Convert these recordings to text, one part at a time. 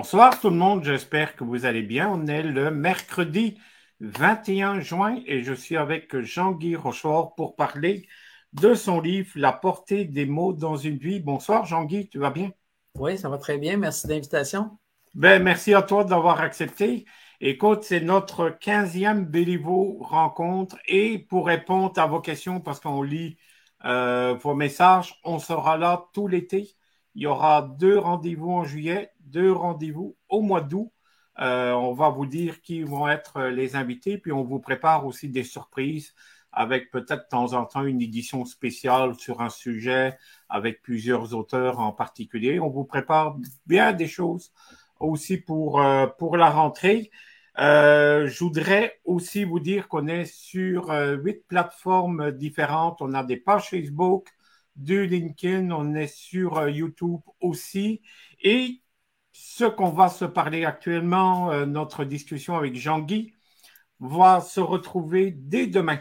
Bonsoir tout le monde, j'espère que vous allez bien. On est le mercredi 21 juin et je suis avec Jean-Guy Rochefort pour parler de son livre La portée des mots dans une vie. Bonsoir Jean-Guy, tu vas bien? Oui, ça va très bien. Merci de l'invitation. Ben, merci à toi d'avoir accepté. Écoute, c'est notre 15e Béliveau rencontre et pour répondre à vos questions, parce qu'on lit euh, vos messages, on sera là tout l'été. Il y aura deux rendez-vous en juillet, deux rendez-vous au mois d'août. Euh, on va vous dire qui vont être les invités, puis on vous prépare aussi des surprises avec peut-être de temps en temps une édition spéciale sur un sujet avec plusieurs auteurs en particulier. On vous prépare bien des choses aussi pour, euh, la rentrée. Euh, je voudrais aussi vous dire qu'on est sur euh, huit plateformes différentes. On a des pages Facebook, du LinkedIn, on est sur YouTube aussi. Et ce qu'on va se parler actuellement, notre discussion avec Jean-Guy, va se retrouver dès demain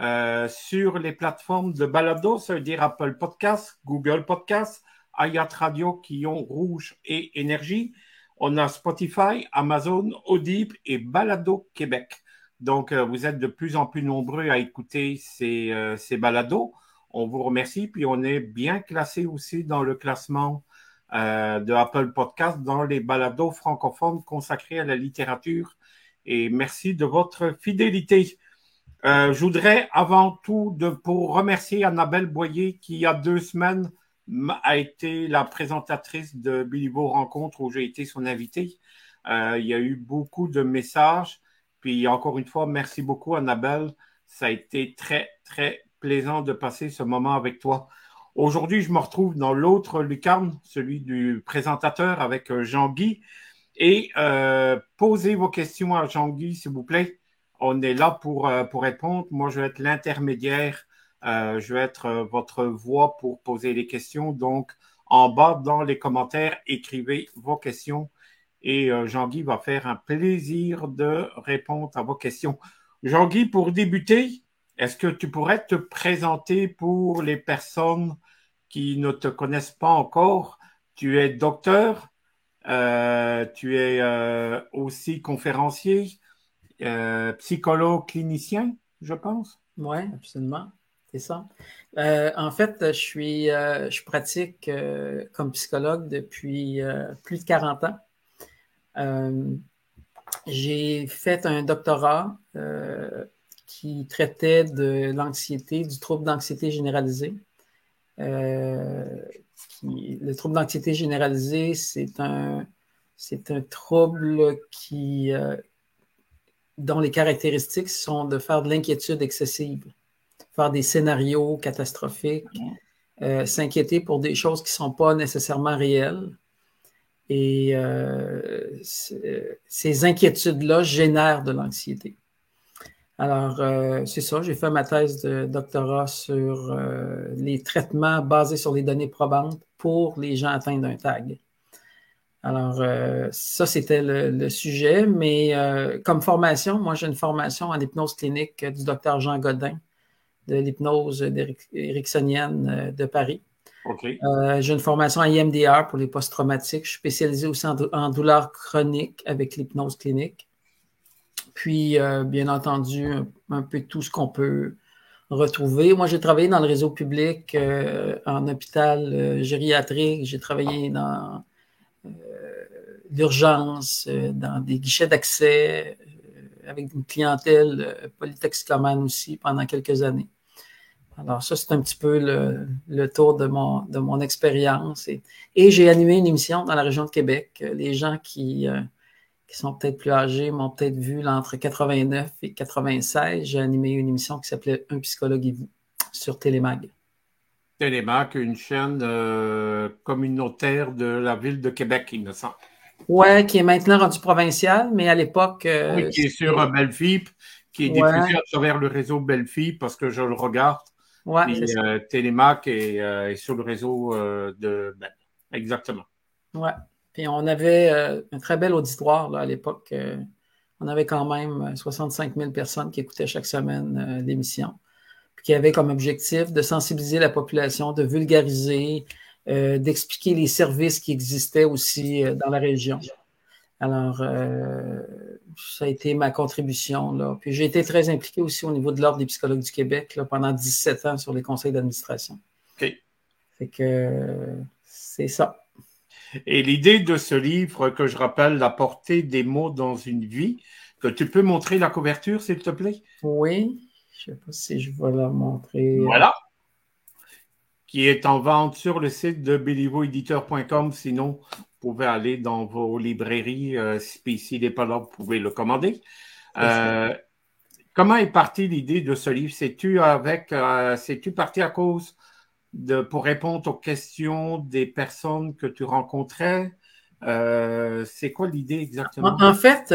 euh, sur les plateformes de balado, ça veut dire Apple Podcasts, Google Podcasts, Ayat Radio qui Rouge et Énergie. On a Spotify, Amazon, Audible et Balado Québec. Donc, euh, vous êtes de plus en plus nombreux à écouter ces, euh, ces balados. On vous remercie. Puis, on est bien classé aussi dans le classement de Apple Podcasts dans les balados francophones consacrés à la littérature. Et merci de votre fidélité. Euh, je voudrais avant tout de, pour remercier Annabelle Boyer qui, il y a deux semaines, a été la présentatrice de Bilivo Rencontre où j'ai été son invité. Euh, il y a eu beaucoup de messages. Puis encore une fois, merci beaucoup Annabelle. Ça a été très, très plaisant de passer ce moment avec toi. Aujourd'hui, je me retrouve dans l'autre lucarne, celui du présentateur avec euh, Jean-Guy. Et euh, posez vos questions à Jean-Guy, s'il vous plaît on est là pour, euh, pour répondre. Moi, je vais être l'intermédiaire. Je vais être votre voix pour poser les questions. Donc, en bas dans les commentaires, écrivez vos questions et Jean-Guy va faire un plaisir de répondre à vos questions. Jean-Guy, pour débuter, est-ce que tu pourrais te présenter pour les personnes qui ne te connaissent pas encore? Tu es docteur, tu es aussi conférencier, euh, psychologue clinicien, je pense? Oui, absolument. C'est ça. Euh, en fait, je suis, euh, je pratique comme psychologue depuis plus de 40 ans. j'ai fait un doctorat qui traitait de l'anxiété, du trouble d'anxiété généralisée. le trouble d'anxiété généralisée, c'est un, c'est un trouble qui, dont les caractéristiques sont de faire de l'inquiétude excessive, faire des scénarios catastrophiques, euh, s'inquiéter pour des choses qui ne sont pas nécessairement réelles. Et euh, ces inquiétudes-là génèrent de l'anxiété. Alors, euh, c'est ça, j'ai fait ma thèse de doctorat sur les traitements basés sur les données probantes pour les gens atteints d'un tag. Alors, euh, ça, c'était le, sujet. Mais euh, comme formation, moi, j'ai une formation en hypnose clinique du docteur Jean Godin de l'hypnose ericksonienne de Paris. Euh, j'ai une formation en IMDR pour les post-traumatiques. Je suis spécialisé aussi en, en douleur chronique avec l'hypnose clinique. Puis, bien entendu, un, peu tout ce qu'on peut retrouver. Moi, j'ai travaillé dans le réseau public, en hôpital gériatrique. J'ai travaillé dans d'urgence, euh, dans des guichets d'accès, euh, avec une clientèle euh, polytoxicomane aussi pendant quelques années. Alors ça, c'est un petit peu le, tour de mon, de mon expérience. Et, et j'ai animé une émission dans la région de Québec. Les gens qui, qui sont peut-être plus âgés m'ont peut-être vu entre 89 et 96. J'ai animé une émission qui s'appelait Un psychologue et vous sur Télémag. Télémag, une chaîne communautaire de la ville de Québec, il me semble. Ouais, qui est maintenant rendu provincial, mais à l'époque. Euh, oui, qui est sur euh, qui est diffusé à travers le réseau Belfip parce que je le regarde. Ouais, Puis, euh, Télémac est, sur le réseau de ben, Exactement. Ouais. Puis on avait un très bel auditoire là, à l'époque. on avait quand même 65 000 personnes qui écoutaient chaque semaine l'émission. Puis qui avait comme objectif de sensibiliser la population, de vulgariser, d'expliquer les services qui existaient aussi dans la région. Alors, ça a été ma contribution. Là. Puis j'ai été très impliqué aussi au niveau de l'Ordre des psychologues du Québec là, pendant 17 ans sur les conseils d'administration. OK. Fait que c'est ça. Et l'idée de ce livre, que je rappelle, La portée des mots dans une vie, que tu peux montrer la couverture, s'il te plaît? Oui. Je ne sais pas si je vais la montrer. Voilà. Qui est en vente sur le site de belivoediteur.com. Sinon, vous pouvez aller dans vos librairies. Euh, si n'est pas là, vous pouvez le commander. Euh, comment est partie l'idée de ce livre? C'est-tu avec, euh, c'est-tu parti à cause pour répondre aux questions des personnes que tu rencontrais? c'est quoi l'idée exactement? En, fait,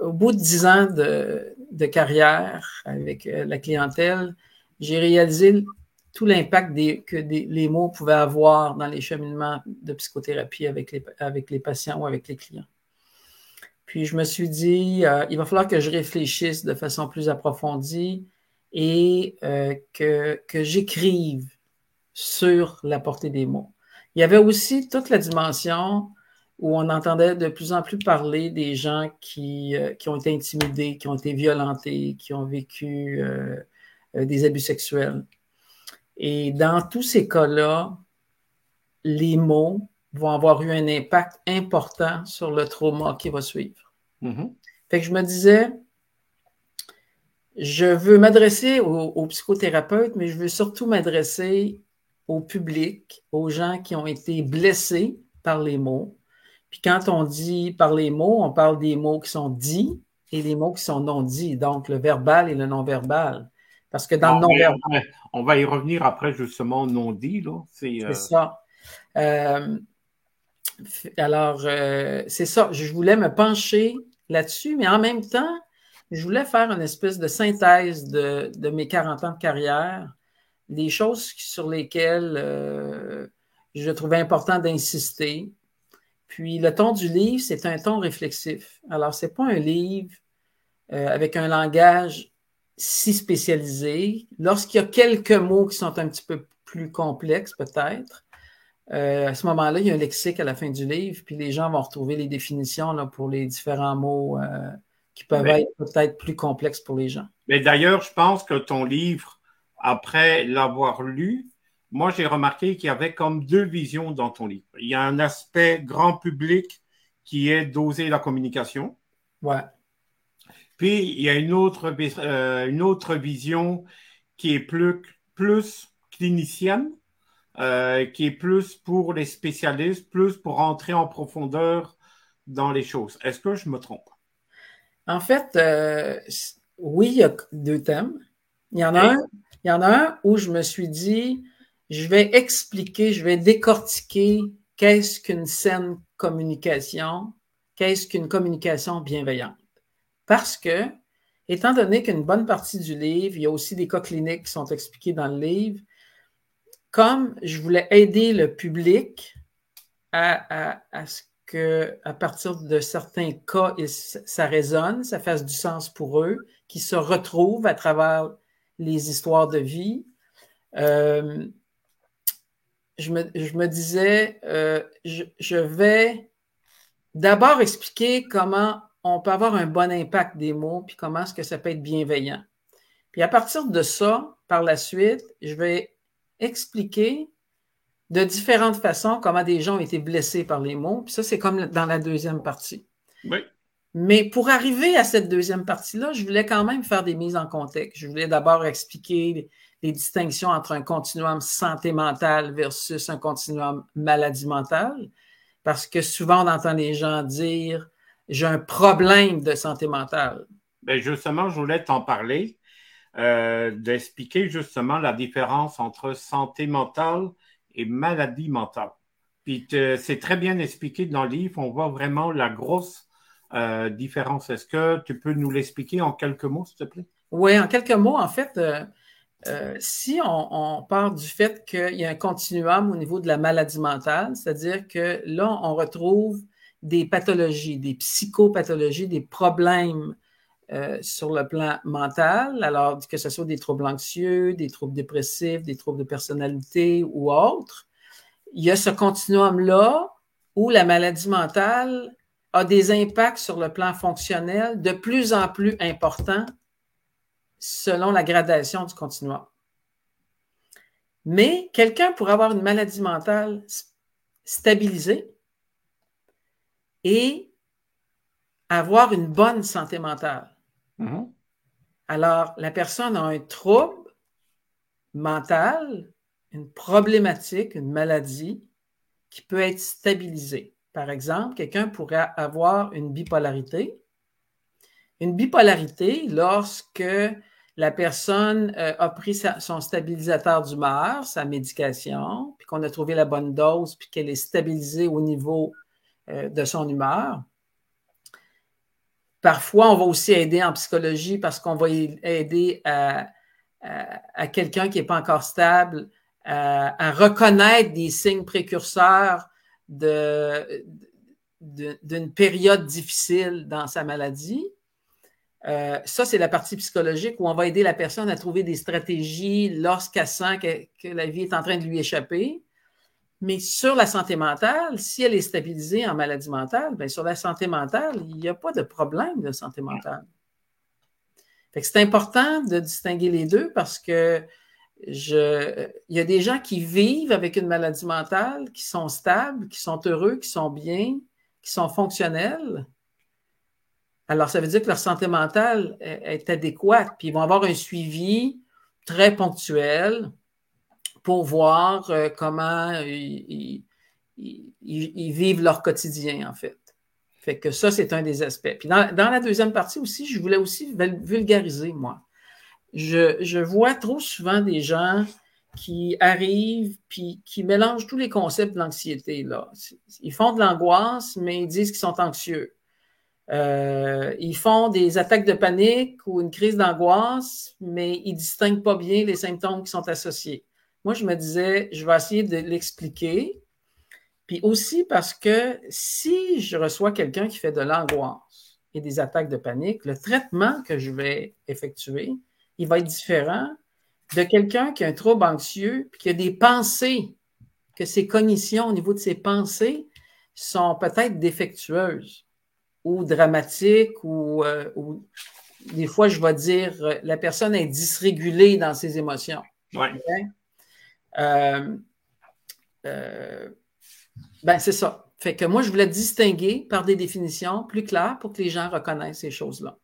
au bout de dix ans de, carrière avec la clientèle, j'ai réalisé tout l'impact que les mots pouvaient avoir dans les cheminements de psychothérapie avec les, patients ou avec les clients. Puis je me suis dit, euh, il va falloir que je réfléchisse de façon plus approfondie et euh, que, que j'écrive sur la portée des mots. Il y avait aussi toute la dimension où on entendait de plus en plus parler des gens qui, euh, qui ont été intimidés, qui ont été violentés, qui ont vécu des abus sexuels. Et dans tous ces cas-là, les mots vont avoir eu un impact important sur le trauma qui va suivre. Mm-hmm. Fait que je me disais, je veux m'adresser aux, psychothérapeutes, mais je veux surtout m'adresser au public, aux gens qui ont été blessés par les mots. Puis quand on dit par les mots, on parle des mots qui sont dits et les mots qui sont non dits, donc le verbal et le non-verbal. Parce que dans le non-verbal. On va y revenir après, justement, non dit. C'est euh, ça. Euh, alors, euh, c'est ça. Je voulais me pencher là-dessus, mais en même temps, je voulais faire une espèce de synthèse de, mes 40 ans de carrière, des choses sur lesquelles je trouvais important d'insister. Puis le ton du livre, c'est un ton réflexif. Alors, ce n'est pas un livre avec un langage si spécialisé. Lorsqu'il y a quelques mots qui sont un petit peu plus complexes, peut-être, euh, à ce moment-là, il y a un lexique à la fin du livre, puis les gens vont retrouver les définitions là, pour les différents mots euh, qui peuvent être peut-être plus complexes pour les gens. Mais d'ailleurs, je pense que ton livre, après l'avoir lu, moi, j'ai remarqué qu'il y avait comme deux visions dans ton livre. Il y a un aspect grand public qui est d'oser la communication. Ouais. Puis, il y a une autre, euh, une autre vision qui est plus, plus clinicienne, euh, qui est plus pour les spécialistes, plus pour entrer en profondeur dans les choses. Est-ce que je me trompe? En fait, euh, oui, il y a deux thèmes. Il y en a un, il y en a un où je me suis dit, je vais expliquer, je vais décortiquer qu'est-ce qu'une saine communication, qu'est-ce qu'une communication bienveillante. Parce que, étant donné qu'une bonne partie du livre, il y a aussi des cas cliniques qui sont expliqués dans le livre, comme je voulais aider le public à, ce que, à partir de certains cas, ça résonne, ça fasse du sens pour eux, qu'ils se retrouvent à travers les histoires de vie. Euh, je, me, disais, euh, je, vais d'abord expliquer comment on peut avoir un bon impact des mots, puis comment est-ce que ça peut être bienveillant. Puis à partir de ça, par la suite, je vais expliquer de différentes façons comment des gens ont été blessés par les mots. Puis ça, c'est comme dans la deuxième partie. Oui. Mais pour arriver à cette deuxième partie-là, je voulais quand même faire des mises en contexte. Je voulais d'abord expliquer les, distinctions entre un continuum santé mentale versus un continuum maladie mentale. Parce que souvent, on entend les gens dire j'ai un problème de santé mentale. Bien, justement, je voulais t'en parler, euh, d'expliquer justement la différence entre santé mentale et maladie mentale. Puis c'est très bien expliqué dans le livre, on voit vraiment la grosse euh, différence. Est-ce que tu peux nous l'expliquer en quelques mots, s'il te plaît? Oui, en quelques mots, en fait, euh, si on, on, part du fait qu'il y a un continuum au niveau de la maladie mentale, c'est-à-dire que là, on retrouve des pathologies, des psychopathologies, des problèmes euh, sur le plan mental, alors que ce soit des troubles anxieux, des troubles dépressifs, des troubles de personnalité ou autres. Il y a ce continuum-là où la maladie mentale a des impacts sur le plan fonctionnel de plus en plus importants selon la gradation du continuum. Mais quelqu'un pourrait avoir une maladie mentale stabilisée et avoir une bonne santé mentale. Mm-hmm. Alors, la personne a un trouble mental, une problématique, une maladie qui peut être stabilisée. Par exemple, quelqu'un pourrait avoir une bipolarité. Une bipolarité, lorsque la personne euh, a pris son stabilisateur d'humeur, sa médication, puis qu'on a trouvé la bonne dose, puis qu'elle est stabilisée au niveau euh, de son humeur. Parfois, on va aussi aider en psychologie parce qu'on va aider à, quelqu'un qui n'est pas encore stable à, reconnaître des signes précurseurs d'une période difficile dans sa maladie. Euh, ça, c'est la partie psychologique où on va aider la personne à trouver des stratégies lorsqu'elle sent que, la vie est en train de lui échapper. Mais sur la santé mentale, si elle est stabilisée en maladie mentale, bien, sur la santé mentale, il n'y a pas de problème de santé mentale. c'est important de distinguer les deux parce que je, il y a des gens qui vivent avec une maladie mentale, qui sont stables, qui sont heureux, qui sont bien, qui sont fonctionnels. Alors, ça veut dire que leur santé mentale est, adéquate, puis ils vont avoir un suivi très ponctuel pour voir euh, comment ils, vivent leur quotidien, en fait. Fait que ça, c'est un des aspects. Puis dans, la deuxième partie aussi, je voulais aussi vulgariser, moi. Je, je vois trop souvent des gens qui arrivent puis qui mélangent tous les concepts de l'anxiété. Là. Ils font de l'angoisse, mais ils disent qu'ils sont anxieux. Euh, ils font des attaques de panique ou une crise d'angoisse, mais ils distinguent pas bien les symptômes qui sont associés. Moi, je me disais, je vais essayer de l'expliquer. Puis aussi parce que si je reçois quelqu'un qui fait de l'angoisse et des attaques de panique, le traitement que je vais effectuer, il va être différent de quelqu'un qui a un trouble anxieux puis qui a des pensées, que ses cognitions au niveau de ses pensées sont peut-être défectueuses ou dramatique euh, ou, des fois, je vais dire, euh, la personne est dysrégulée dans ses émotions. Ouais. Euh, ben, c'est ça. Fait que moi, je voulais distinguer par des définitions plus claires pour que les gens reconnaissent ces choses-là.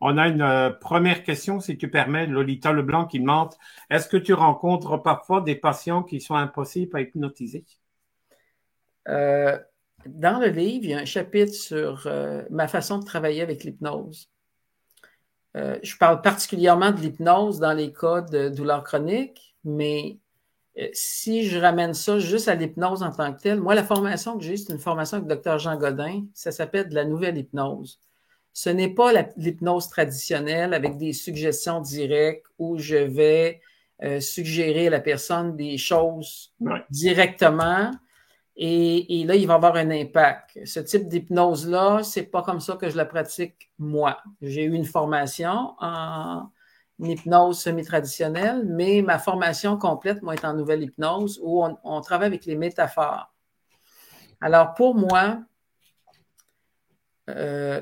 On a une première question, si tu permets, Lolita Leblanc qui demande Est-ce que tu rencontres parfois des patients qui sont impossibles à hypnotiser? dans le livre, il y a un chapitre sur euh, ma façon de travailler avec l'hypnose. Euh, je parle particulièrement de l'hypnose dans les cas de douleur chronique, mais euh, si je ramène ça juste à l'hypnose en tant que telle, moi, la formation que j'ai, c'est une formation avec le docteur Jean Godin. Ça s'appelle de la nouvelle hypnose. Ce n'est pas l'hypnose traditionnelle avec des suggestions directes où je vais suggérer à la personne des choses directement et, là, il va avoir un impact. Ce type d'hypnose-là, c'est pas comme ça que je la pratique moi. J'ai eu une formation en hypnose semi-traditionnelle, mais ma formation complète, moi, est en nouvelle hypnose où on, travaille avec les métaphores. Alors, pour moi, euh,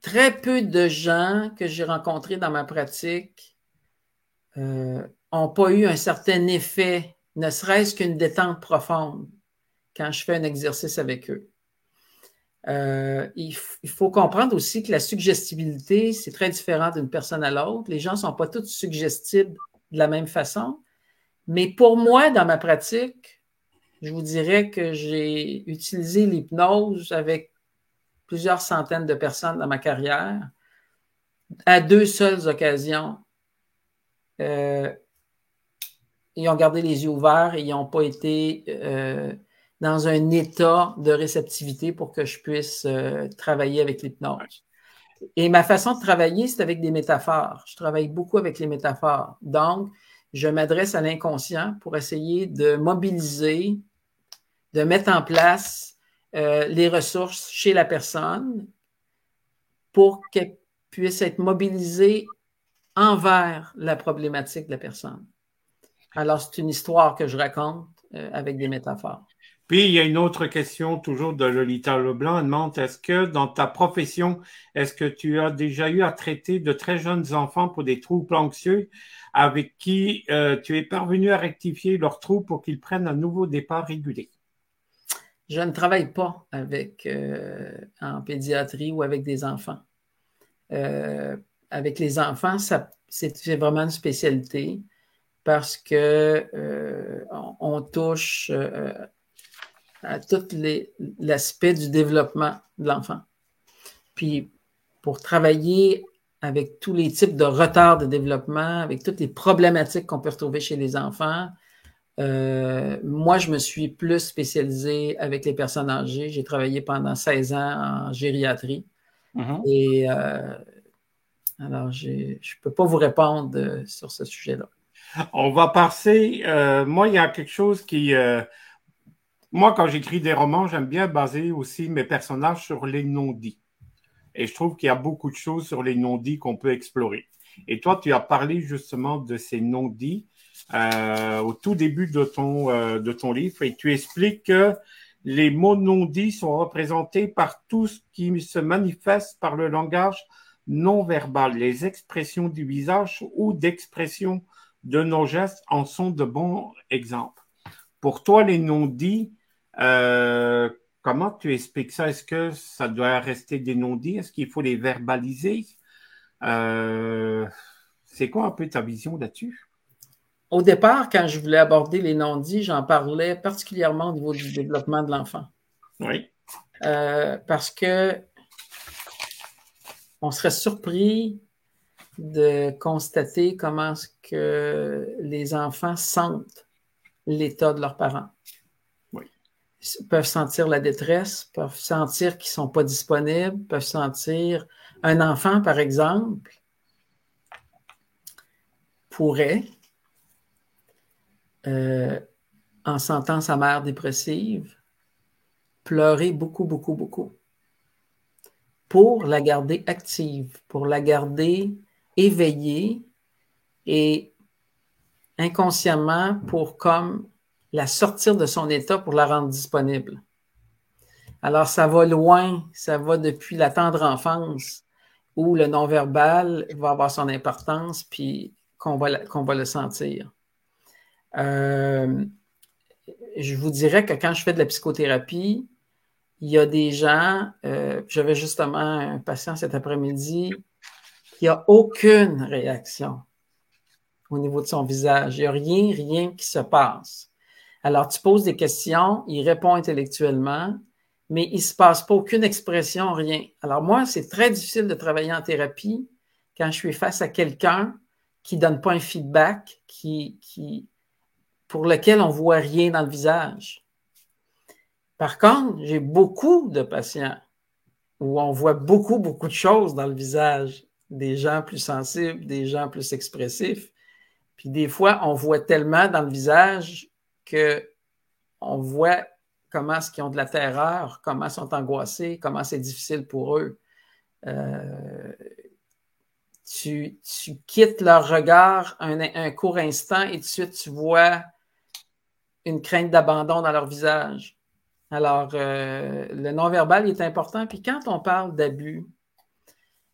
très peu de gens que j'ai rencontrés dans ma pratique n'ont euh, pas eu un certain effet, ne serait-ce qu'une détente profonde quand je fais un exercice avec eux. Euh, il, faut comprendre aussi que la suggestibilité, c'est très différent d'une personne à l'autre. Les gens ne sont pas tous suggestibles de la même façon. Mais pour moi, dans ma pratique, je vous dirais que j'ai utilisé l'hypnose avec plusieurs centaines de personnes dans ma carrière à deux seules occasions. Euh, ils ont gardé les yeux ouverts et ils n'ont pas été euh, dans un état de réceptivité pour que je puisse euh, travailler avec l'hypnose. Et ma façon de travailler, c'est avec des métaphores. Je travaille beaucoup avec les métaphores. Donc, je m'adresse à l'inconscient pour essayer de mobiliser, de mettre en place euh, les ressources chez la personne pour puisse être mobilisé envers la problématique de la personne. Alors, c'est une histoire que je raconte euh, avec des métaphores. Puis, il y a une autre question, toujours de Lolita Leblanc. Elle demande, est-ce que dans ta profession, est-ce que tu as déjà eu à traiter de très jeunes enfants pour des troubles anxieux avec qui euh, tu es parvenu à rectifier leurs troubles pour qu'ils prennent un nouveau départ régulier? Je ne travaille pas avec euh, en pédiatrie ou avec des enfants. avec les enfants, c'est vraiment une spécialité parce euh, on, touche euh, à tout l'aspect du développement de l'enfant. Puis pour travailler avec tous les types de retards de développement, avec toutes les problématiques qu'on peut retrouver chez les enfants, euh, moi, je me suis plus spécialisé avec les personnes âgées. J'ai travaillé pendant 16 ans en gériatrie. Mm-hmm. Et alors, je ne peux pas vous répondre sur ce sujet-là. On va passer. Euh, moi, il y a quelque chose qui. Euh, moi, quand j'écris des romans, j'aime bien baser aussi mes personnages sur les non-dits. Et je trouve qu'il y a beaucoup de choses sur les non-dits qu'on peut explorer. Et toi, tu as parlé justement de ces non-dits euh, au tout début de ton, de ton livre et tu expliques que les mots non-dits sont représentés par tout ce qui se manifeste par le langage non verbal, les expressions du visage ou d'expressions de nos gestes en sont de bons exemples. Pour toi, les non-dits, euh, comment tu expliques ça? Est-ce que ça doit rester des non-dits? Est-ce qu'il faut les verbaliser? Euh, c'est quoi un peu ta vision là-dessus? Au départ, quand je voulais aborder les non-dits, j'en parlais particulièrement au niveau du développement de l'enfant. Oui. Euh, parce que on serait surpris de constater comment ce que les enfants sentent l'état de leurs parents. Peuvent sentir la détresse, peuvent sentir qu'ils ne sont pas disponibles, peuvent sentir un enfant, par exemple, pourrait, euh, en sentant sa mère dépressive, pleurer beaucoup, beaucoup, beaucoup pour la garder active, pour la garder éveillé et inconsciemment pour comme la sortir de son état pour la rendre disponible. Alors, ça va loin, ça va depuis la tendre enfance où le non-verbal va avoir son importance, puis qu'on va, va le sentir. Euh, je vous dirais que quand je fais de la psychothérapie, il y a des gens, euh, j'avais justement un patient cet après-midi n'y a aucune réaction au niveau de son visage. Il n'y a rien, rien qui se passe. Alors, tu poses des questions, il répond intellectuellement, mais il ne se passe pas aucune expression, rien. Alors, moi, c'est très difficile de travailler en thérapie quand je suis face à quelqu'un qui ne donne pas un feedback, qui, qui, pour lequel on ne voit rien dans le visage. Par contre, j'ai beaucoup de patients où on voit beaucoup, beaucoup de choses dans le visage des gens plus sensibles, des gens plus expressifs. Puis des fois, on voit tellement dans le visage que on voit comment est-ce qu'ils ont de la terreur, comment ils sont angoissés, comment c'est difficile pour eux. Euh, tu, quittes leur regard un, court instant et tout de suite tu vois une crainte d'abandon dans leur visage. Alors, euh, le non-verbal est important. Puis quand on parle d'abus,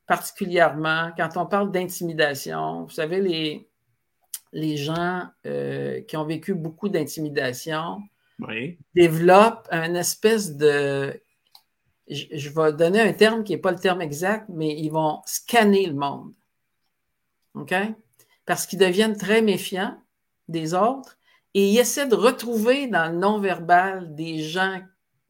particulièrement quand on parle d'intimidation. Vous savez, les, les gens euh, qui ont vécu beaucoup d'intimidation développent un espèce de... Je, vais donner un terme qui n'est pas le terme exact, mais ils vont scanner le monde. OK? Parce qu'ils deviennent très méfiants des autres et ils essaient de retrouver dans le non-verbal des gens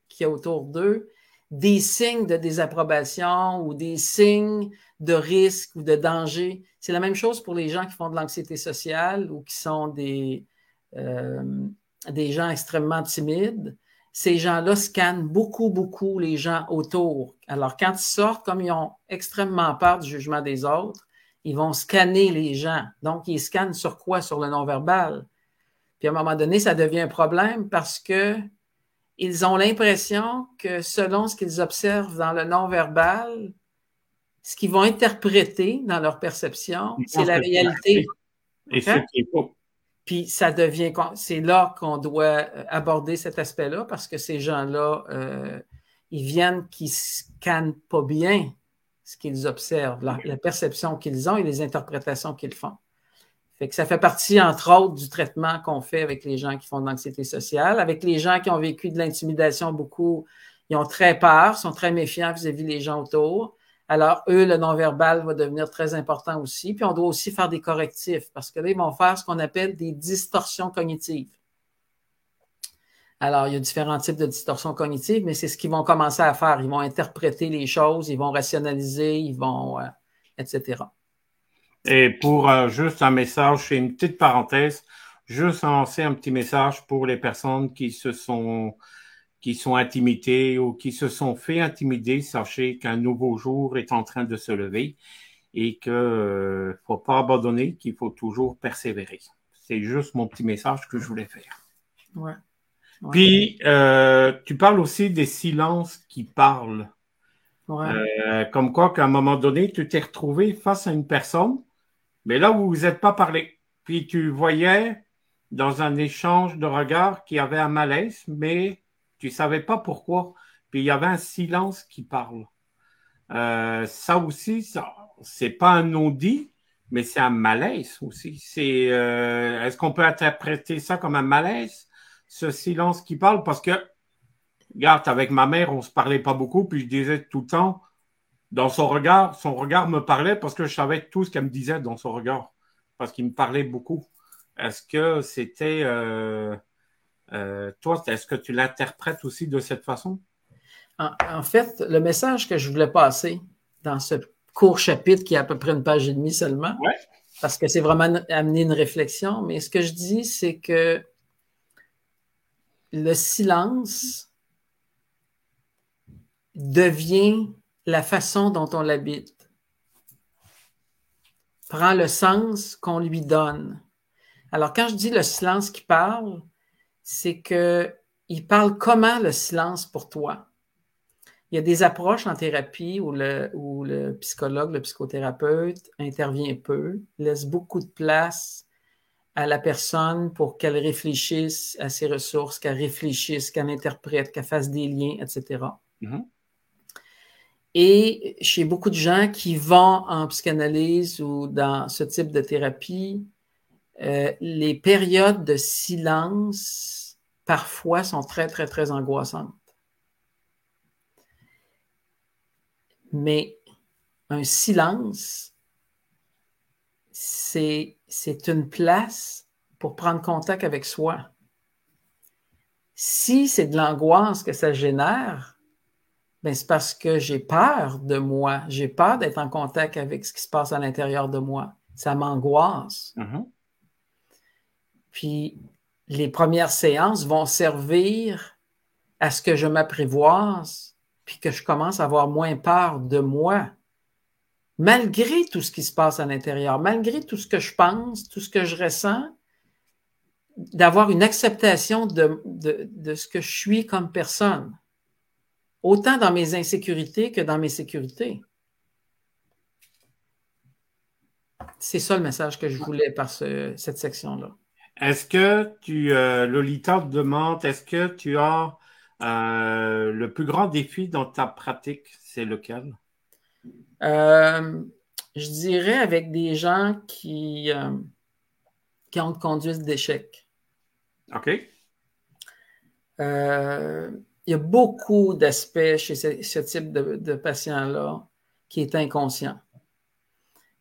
qui sont autour d'eux des signes de désapprobation ou des signes de risque ou de danger. C'est la même chose pour les gens qui font de l'anxiété sociale ou qui sont des, euh, des gens extrêmement timides. Ces gens-là scannent beaucoup, beaucoup les gens autour. Alors, quand ils sortent, comme ils ont extrêmement peur du jugement des autres, ils vont scanner les gens. Donc, ils scannent sur quoi? Sur le non-verbal. Puis à un moment donné, ça devient un problème parce que ils ont l'impression que selon ce qu'ils observent dans le non-verbal, ce qu'ils vont interpréter dans leur perception, c'est la réalité. Et ce qui est. Puis ça devient, c'est là qu'on doit euh, aborder cet aspect-là parce que ces gens-là, euh, ils viennent qui scannent pas bien ce qu'ils observent, la, perception qu'ils ont et les interprétations qu'ils font. Fait que ça fait partie, entre autres, du traitement qu'on fait avec les gens qui font de l'anxiété sociale, avec les gens qui ont vécu de l'intimidation beaucoup. Ils ont très peur, sont très méfiants vis-à-vis des gens autour. Alors, eux, le non-verbal va devenir très important aussi. Puis, on doit aussi faire des correctifs parce que là, ils vont faire ce qu'on appelle des distorsions cognitives. Alors, il y a différents types de distorsions cognitives, mais c'est ce qu'ils vont commencer à faire. Ils vont interpréter les choses, ils vont rationaliser, ils vont, euh, etc. Et pour euh, juste un message, c'est une petite parenthèse, juste lancer un petit message pour les personnes qui se sont qui sont intimidés ou qui se sont fait intimider, sachez qu'un nouveau jour est en train de se lever et qu'il ne euh, faut pas abandonner, qu'il faut toujours persévérer. C'est juste mon petit message que je voulais faire. Ouais. Puis, euh, tu parles aussi des silences qui parlent. Ouais. Euh, comme quoi qu'à un moment donné, tu t'es retrouvé face à une personne, mais là où vous n'êtes pas parlé. Puis tu voyais dans un échange de regards qu'il y avait un malaise, mais tu savais pas pourquoi. Puis il y avait un silence qui parle. Euh, ça aussi, ça, c'est pas un non-dit, mais c'est un malaise aussi. C'est, euh, est-ce qu'on peut interpréter ça comme un malaise, ce silence qui parle? Parce que, regarde, avec ma mère, on se parlait pas beaucoup, puis je disais tout le temps, dans son regard, son regard me parlait parce que je savais tout ce qu'elle me disait dans son regard, parce qu'il me parlait beaucoup. Est-ce que c'était euh, euh, toi, est-ce que tu l'interprètes aussi de cette façon? En, fait, le message que je voulais passer dans ce court chapitre qui est à peu près une page et demie seulement, parce que c'est vraiment amener une réflexion, mais ce que je dis, c'est que le silence devient la façon dont on l'habite, prend le sens qu'on lui donne. Alors, quand je dis le silence qui parle, c'est que il parle comment le silence pour toi. Il y a des approches en thérapie où le, où le psychologue, le psychothérapeute intervient peu, laisse beaucoup de place à la personne pour qu'elle réfléchisse à ses ressources, qu'elle réfléchisse, qu'elle interprète, qu'elle fasse des liens, etc. Mm-hmm. Et chez beaucoup de gens qui vont en psychanalyse ou dans ce type de thérapie, euh, les périodes de silence, parfois, sont très, très, très angoissantes. Mais un silence, c'est une place pour prendre contact avec soi. Si c'est de l'angoisse que ça génère, ben c'est parce que j'ai peur de moi, j'ai peur d'être en contact avec ce qui se passe à l'intérieur de moi. Ça m'angoisse. Mm-hmm. Puis les premières séances vont servir à ce que je m'apprivoise, puis que je commence à avoir moins peur de moi, malgré tout ce qui se passe à l'intérieur, malgré tout ce que je pense, tout ce que je ressens, d'avoir une acceptation de, de, ce que je suis comme personne, autant dans mes insécurités que dans mes sécurités. C'est ça le message que je voulais par cette section-là. Est-ce que tu, euh, Lolita te demande, est-ce que tu as euh, le plus grand défi dans ta pratique, c'est lequel? Euh, je dirais avec des gens qui, qui ont une conduite d'échec. OK. il y a beaucoup d'aspects chez ce, type de, de patient-là qui est inconscient.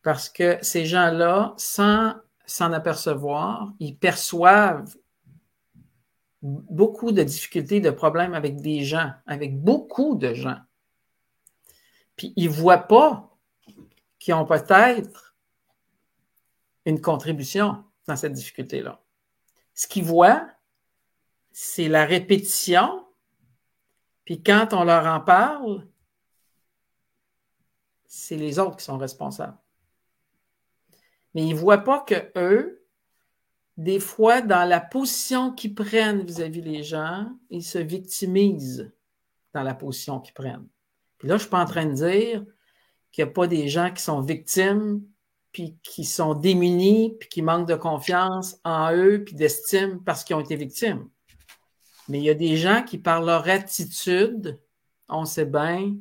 Parce que ces gens-là, sans s'en apercevoir, ils perçoivent beaucoup de difficultés, de problèmes avec des gens, avec beaucoup de gens. Puis ils ne voient pas qu'ils ont peut-être une contribution dans cette difficulté-là. Ce qu'ils voient, c'est la répétition, puis quand on leur en parle, c'est les autres qui sont responsables mais ils ne voient pas que eux, des fois, dans la position qu'ils prennent vis-à-vis des gens, ils se victimisent dans la position qu'ils prennent. Puis là, je ne suis pas en train de dire qu'il n'y a pas des gens qui sont victimes, puis qui sont démunis, puis qui manquent de confiance en eux, puis d'estime parce qu'ils ont été victimes. Mais il y a des gens qui, par leur attitude, on sait bien,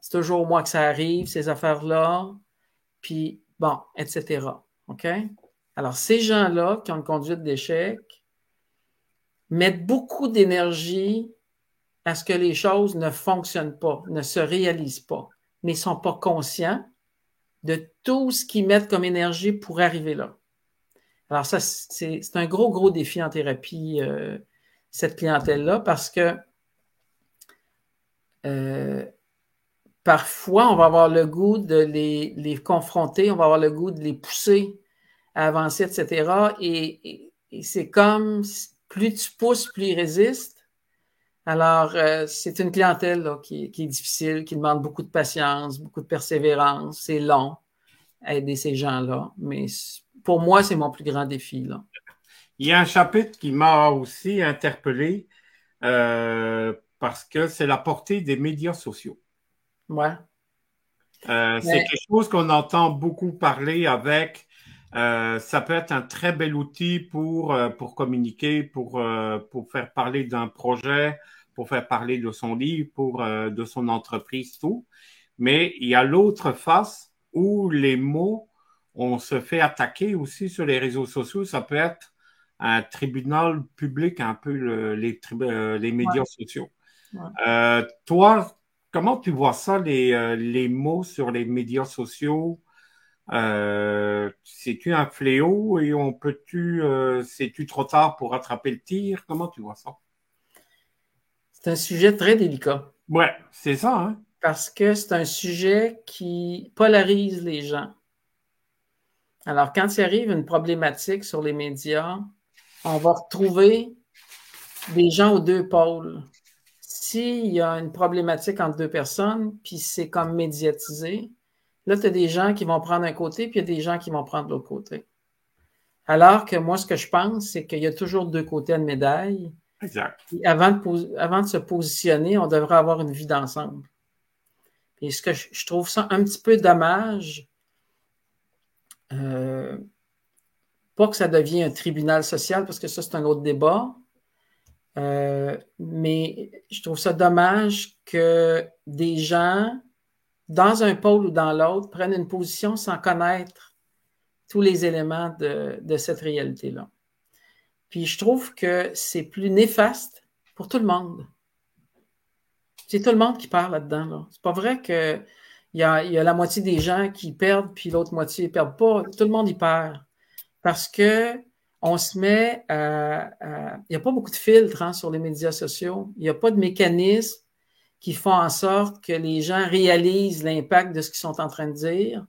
c'est toujours moi que ça arrive, ces affaires-là, puis bon, etc. OK? Alors, ces gens-là qui ont une conduite d'échec mettent beaucoup d'énergie à ce que les choses ne fonctionnent pas, ne se réalisent pas, mais ne sont pas conscients de tout ce qu'ils mettent comme énergie pour arriver là. Alors, ça, c'est un gros, gros défi en thérapie, euh, cette clientèle-là, parce que euh, parfois, on va avoir le goût de les, confronter, on va avoir le goût de les pousser à avancer, etc. Et, c'est comme plus tu pousses, plus ils résistent. Alors, euh, c'est une clientèle qui, est difficile, qui demande beaucoup de patience, beaucoup de persévérance. C'est long à aider ces gens-là. Mais pour moi, c'est mon plus grand défi. Il y a un chapitre qui m'a aussi interpellé euh, parce que c'est la portée des médias sociaux. Ouais. Euh, c'est quelque chose qu'on entend beaucoup parler avec. Euh, ça peut être un très bel outil pour, euh, pour communiquer, pour, pour faire parler d'un projet, pour faire parler de son livre, pour de son entreprise, tout. Mais il y a l'autre face où les mots, on se fait attaquer aussi sur les réseaux sociaux. Ça peut être un tribunal public, un peu les, les médias sociaux. toi, Comment tu vois ça, les, euh, les mots sur les médias sociaux? Euh, c'est-tu un fléau et on peut-tu, euh, c'est-tu trop tard pour rattraper le tir? Comment tu vois ça? C'est un sujet très délicat. Ouais, c'est ça, hein? Parce que c'est un sujet qui polarise les gens. Alors, quand il arrive une problématique sur les médias, on va retrouver des gens aux deux pôles s'il y a une problématique entre deux personnes, puis c'est comme médiatisé, là, tu as des gens qui vont prendre un côté, puis il y a des gens qui vont prendre l'autre côté. Alors que moi, ce que je pense, c'est qu'il y a toujours deux côtés de médaille. Exact. avant, de, avant de se positionner, on devrait avoir une vie d'ensemble. Et ce que je, trouve ça un petit peu dommage, euh, pas que ça devienne un tribunal social, parce que ça, c'est un autre débat, euh, mais je trouve ça dommage que des gens, dans un pôle ou dans l'autre, prennent une position sans connaître tous les éléments de, cette réalité-là. Puis je trouve que c'est plus néfaste pour tout le monde. C'est tout le monde qui parle là-dedans. Là. C'est pas vrai qu'il y a, y a la moitié des gens qui perdent, puis l'autre moitié ne perdent pas. Tout le monde y perd. Parce que on se met à, Il n'y a pas beaucoup de filtres hein, sur les médias sociaux. Il n'y a pas de mécanisme qui font en sorte que les gens réalisent l'impact de ce qu'ils sont en train de dire.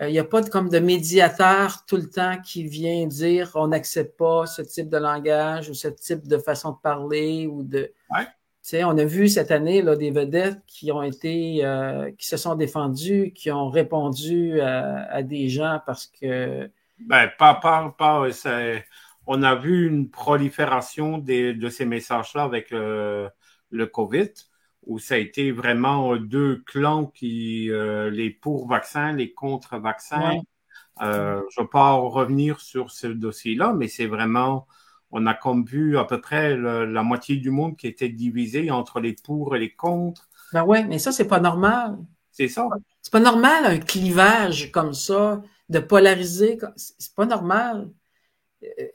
Euh, il n'y a pas de, comme de médiateur tout le temps qui vient dire on n'accepte pas ce type de langage ou ce type de façon de parler ou de. Ouais. on a vu cette année là, des vedettes qui ont été, euh, qui se sont défendues, qui ont répondu à des gens parce que ben, pas, pas, pas on a vu une prolifération de ces messages-là avec euh, le COVID, où ça a été vraiment deux clans qui, euh, les pour-vaccins, les contre-vaccins. Euh, je ne vais pas revenir sur ce dossier-là, mais c'est vraiment, on a comme vu à peu près la moitié du monde qui était divisé entre les pour et les contre. Ben ouais, mais ça, c'est pas normal. C'est ça. C'est pas normal un clivage comme ça de polariser, c'est pas normal. Euh,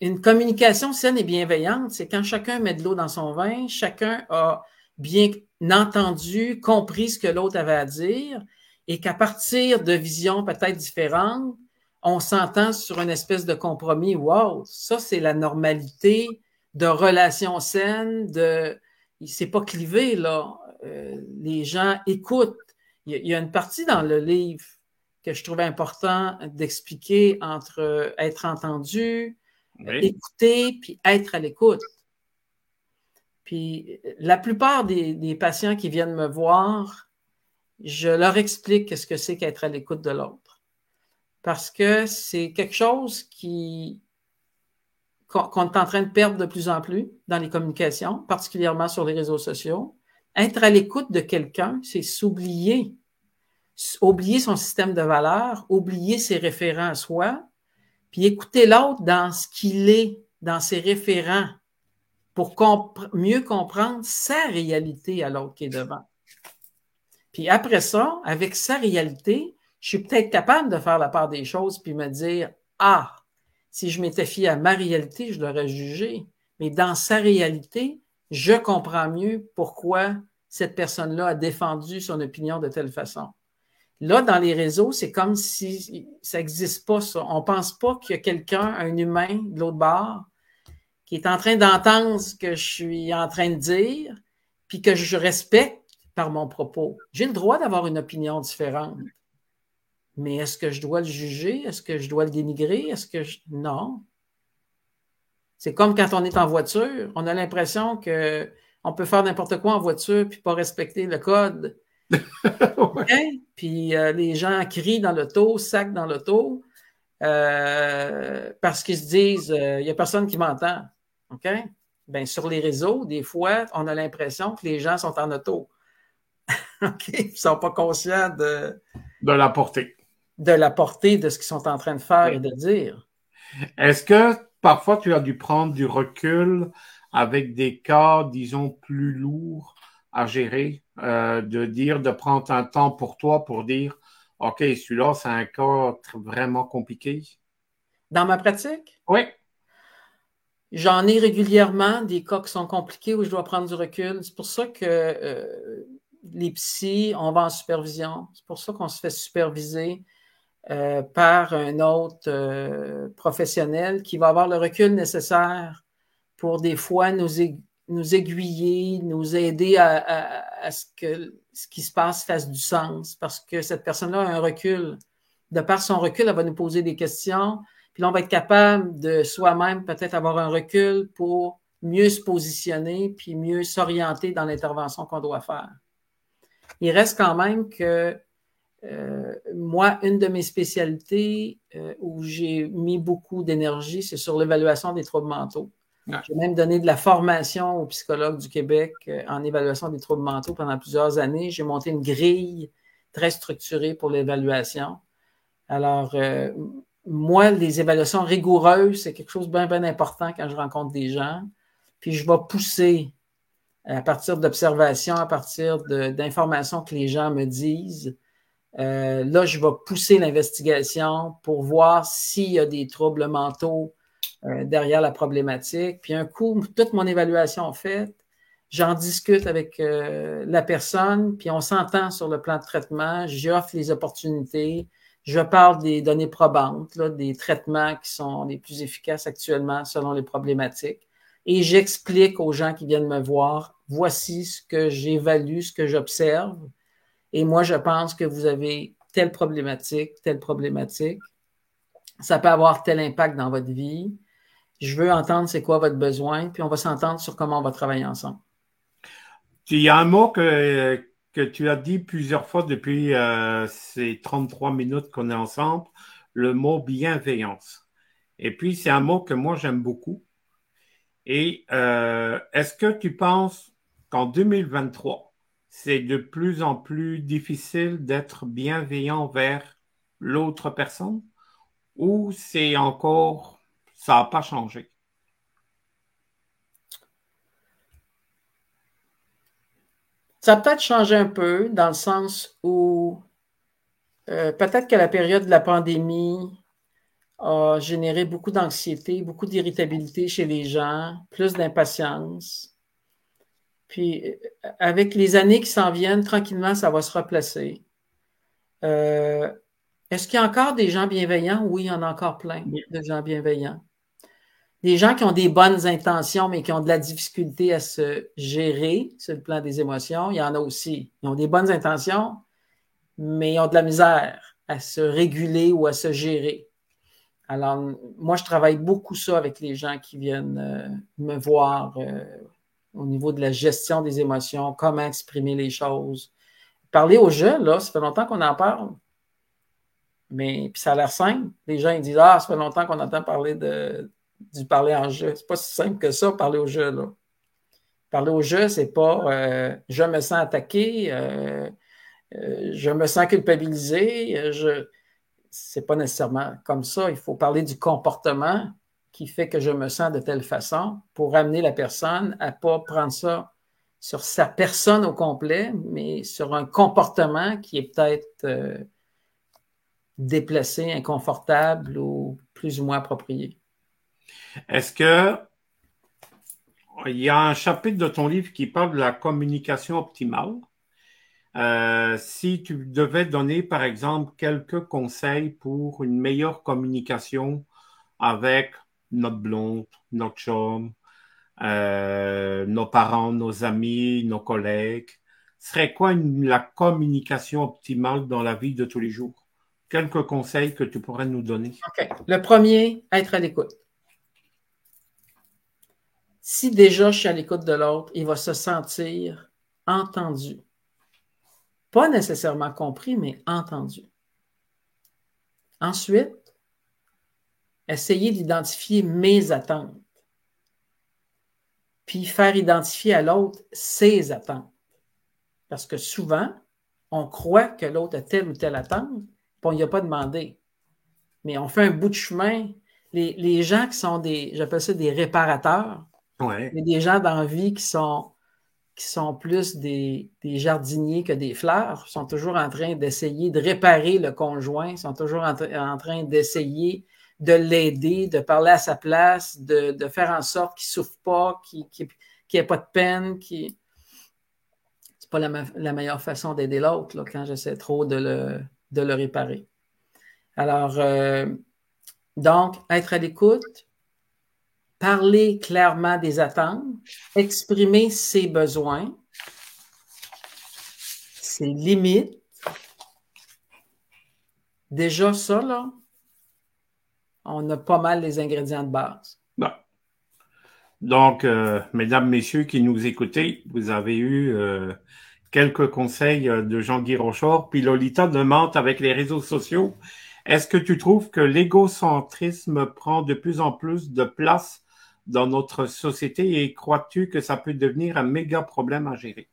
une communication saine et bienveillante, c'est quand chacun met de l'eau dans son vin, chacun a bien entendu, compris ce que l'autre avait à dire, et qu'à partir de visions peut-être différentes, on s'entend sur une espèce de compromis. Wow, ça c'est la normalité de relations saines, de c'est pas clivé là. Euh, les gens écoutent. il y a une partie dans le livre que je trouvais important d'expliquer entre être entendu, écouter, puis être à l'écoute. Puis la plupart des, patients qui viennent me voir, je leur explique ce que c'est qu'être à l'écoute de l'autre. Parce que c'est quelque chose qui qu'on est en train de perdre de plus en plus dans les communications, particulièrement sur les réseaux sociaux. Être à l'écoute de quelqu'un, c'est s'oublier oublier son système de valeurs, oublier ses référents à soi, puis écouter l'autre dans ce qu'il est, dans ses référents, pour mieux comprendre sa réalité à l'autre qui est devant. Puis après ça, avec sa réalité, je suis peut-être capable de faire la part des choses puis me dire Ah, si je m'étais fié à ma réalité, je l'aurais jugé. Mais dans sa réalité, je comprends mieux pourquoi cette personne-là a défendu son opinion de telle façon. Là, dans les réseaux, c'est comme si ça n'existe pas, ça. On ne pense pas qu'il y a quelqu'un, un humain de l'autre bord, qui est en train d'entendre ce que je suis en train de dire, puis que je respecte par mon propos. J'ai le droit d'avoir une opinion différente. Mais est-ce que je dois le juger? Est-ce que je dois le dénigrer? Est-ce que je... Non. C'est comme quand on est en voiture, on a l'impression qu'on peut faire n'importe quoi en voiture puis pas respecter le code. Puis euh, les gens crient dans l'auto, sacent dans l'auto euh, parce qu'ils se disent euh, il n'y a personne qui m'entend. OK? Ben, sur les réseaux, des fois, on a l'impression que les gens sont en auto. OK? Ils ne sont pas conscients de. De la portée. De la portée de ce qu'ils sont en train de faire et de dire. Est-ce que parfois tu as dû prendre du recul avec des cas, disons, plus lourds à gérer, euh, de dire, de prendre un temps pour toi pour dire, OK, celui-là, c'est un cas vraiment compliqué? Dans ma pratique? Oui. J'en ai régulièrement des cas qui sont compliqués où je dois prendre du recul. C'est pour ça que euh, les psys, on va en supervision. C'est pour ça qu'on se fait superviser euh, par un autre euh, professionnel qui va avoir le recul nécessaire pour des fois nous, nous aiguiller, nous aider à, ce que ce qui se passe fasse du sens parce que cette personne-là a un recul. De par son recul, elle va nous poser des questions. Puis là, on va être capable de soi-même peut-être avoir un recul pour mieux se positionner puis mieux s'orienter dans l'intervention qu'on doit faire. Il reste quand même que euh, moi, une de mes spécialités euh, où j'ai mis beaucoup d'énergie, c'est sur l'évaluation des troubles mentaux. J'ai même donné de la formation aux psychologues du Québec euh, en évaluation des troubles mentaux pendant plusieurs années. J'ai monté une grille très structurée pour l'évaluation. Alors, moi, les évaluations rigoureuses, c'est quelque chose de bien, bien important quand je rencontre des gens. Puis je vais pousser à partir d'observations, à partir d'informations que les gens me disent. Euh, là, je vais pousser l'investigation pour voir s'il y a des troubles mentaux euh, derrière la problématique. Puis un coup, toute mon évaluation faite, j'en discute avec euh, la personne, puis on s'entend sur le plan de traitement, j'offre les opportunités, je parle des données probantes, des traitements qui sont les plus efficaces actuellement selon les problématiques, et j'explique aux gens qui viennent me voir voici ce que j'évalue, ce que j'observe. Et moi, je pense que vous avez telle problématique, telle problématique. Ça peut avoir tel impact dans votre vie. Je veux entendre c'est quoi votre besoin, puis on va s'entendre sur comment on va travailler ensemble. Il y a un mot que, que tu as dit plusieurs fois depuis euh, ces 33 minutes qu'on est ensemble, le mot bienveillance. Et puis, c'est un mot que moi, j'aime beaucoup. Et euh, est-ce que tu penses qu'en 2023, c'est de plus en plus difficile d'être bienveillant vers l'autre personne? Ou c'est encore, ça n'a pas changé? Ça a peut-être changé un peu dans le sens où euh, peut-être que la période de la pandémie a généré beaucoup d'anxiété, beaucoup d'irritabilité chez les gens, plus d'impatience. Puis, euh, avec les années qui s'en viennent, tranquillement, ça va se replacer. Euh, est-ce qu'il y a encore des gens bienveillants? Oui, il y en a encore plein de gens bienveillants. Des gens qui ont des bonnes intentions, mais qui ont de la difficulté à se gérer sur le plan des émotions, il y en a aussi. Ils ont des bonnes intentions, mais ils ont de la misère à se réguler ou à se gérer. Alors, moi, je travaille beaucoup ça avec les gens qui viennent euh, me voir au niveau de la gestion des émotions, comment exprimer les choses. Parler aux jeunes, là, ça fait longtemps qu'on en parle. Mais puis ça a l'air simple. Les gens ils disent Ah, ça fait longtemps qu'on entend parler de, du parler en jeu. C'est pas si simple que ça, parler au jeu. Là. Parler au jeu, c'est pas euh, je me sens attaqué, euh, euh, je me sens culpabilisé. Je, c'est pas nécessairement comme ça. Il faut parler du comportement qui fait que je me sens de telle façon pour amener la personne à pas prendre ça sur sa personne au complet, mais sur un comportement qui est peut-être euh, déplacé, inconfortable ou plus ou moins approprié. Est-ce que il y a un chapitre de ton livre qui parle de la communication optimale? Euh, si tu devais donner, par exemple, quelques conseils pour une meilleure communication avec notre blonde, notre chum, euh, nos parents, nos amis, nos collègues, serait quoi la communication optimale dans la vie de tous les jours? Quelques conseils que tu pourrais nous donner. OK. Le premier, être à l'écoute. Si déjà je suis à l'écoute de l'autre, il va se sentir entendu. Pas nécessairement compris, mais entendu. Ensuite, essayer d'identifier mes attentes. Puis faire identifier à l'autre ses attentes. Parce que souvent, on croit que l'autre a telle ou telle attente, on n'y a pas demandé. Mais on fait un bout de chemin. Les, gens qui sont des, j'appelle ça des réparateurs, ouais. des gens dans la vie qui sont qui sont plus des, jardiniers que des fleurs, sont toujours en train d'essayer de réparer le conjoint, sont toujours en, train d'essayer de l'aider, de parler à sa place, de, faire en sorte qu'il ne souffre pas, qu'il n'ait pas de peine. Qui... C'est pas la, meilleure façon d'aider l'autre quand j'essaie trop de le, de le réparer. Alors, euh, donc, être à l'écoute, parler clairement des attentes, exprimer ses besoins, ses limites. Déjà, ça, là, on a pas mal les ingrédients de base. Donc, euh, mesdames, messieurs qui nous écoutez, vous avez eu euh, quelques conseils euh, de Jean-Guy Rochard, puis Lolita demande avec les réseaux sociaux. Est-ce que tu trouves que l'égocentrisme prend de plus en plus de place dans notre société et crois-tu que ça peut devenir un méga problème à gérer?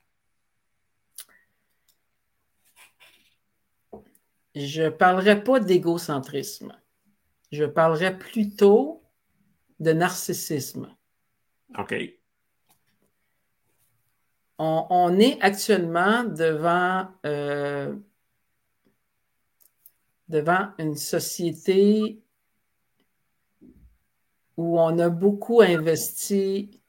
Je ne parlerai pas d'égocentrisme. Je parlerai plutôt de narcissisme. OK. On, est actuellement devant, euh, devant une société où on a beaucoup investi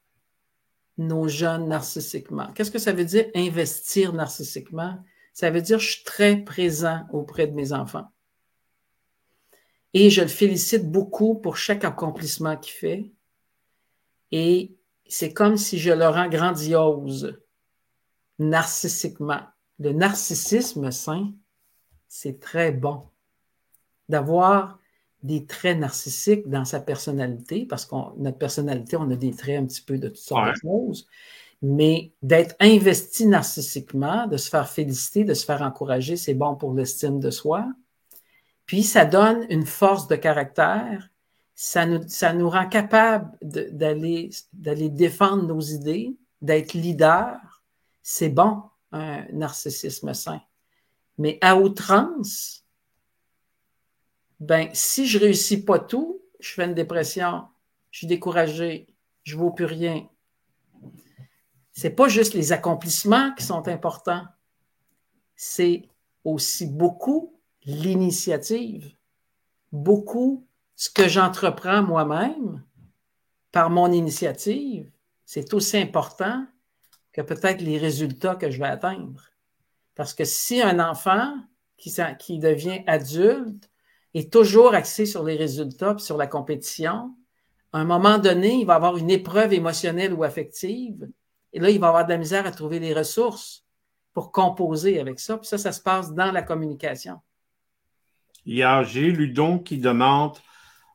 nos jeunes narcissiquement. Qu'est-ce que ça veut dire investir narcissiquement? Ça veut dire je suis très présent auprès de mes enfants. Et je le félicite beaucoup pour chaque accomplissement qu'il fait. Et c'est comme si je le rends grandiose narcissiquement. Le narcissisme sain, c'est très bon. D'avoir des traits narcissiques dans sa personnalité, parce que notre personnalité, on a des traits un petit peu de toutes sortes de choses, mais d'être investi narcissiquement, de se faire féliciter, de se faire encourager, c'est bon pour l'estime de soi. Puis ça donne une force de caractère, ça nous, ça nous rend capable d'aller défendre nos idées, d'être leader. C'est bon, un narcissisme sain. Mais à outrance, ben, si je réussis pas tout, je fais une dépression, je suis découragé, je vaux plus rien. C'est pas juste les accomplissements qui sont importants, c'est aussi beaucoup l'initiative, beaucoup ce que j'entreprends moi-même par mon initiative, c'est aussi important que peut-être les résultats que je vais atteindre. Parce que si un enfant qui, devient adulte est toujours axé sur les résultats, sur la compétition, à un moment donné, il va avoir une épreuve émotionnelle ou affective, et là, il va avoir de la misère à trouver les ressources pour composer avec ça. Puis ça, ça se passe dans la communication. Il y a G. Ludon qui demande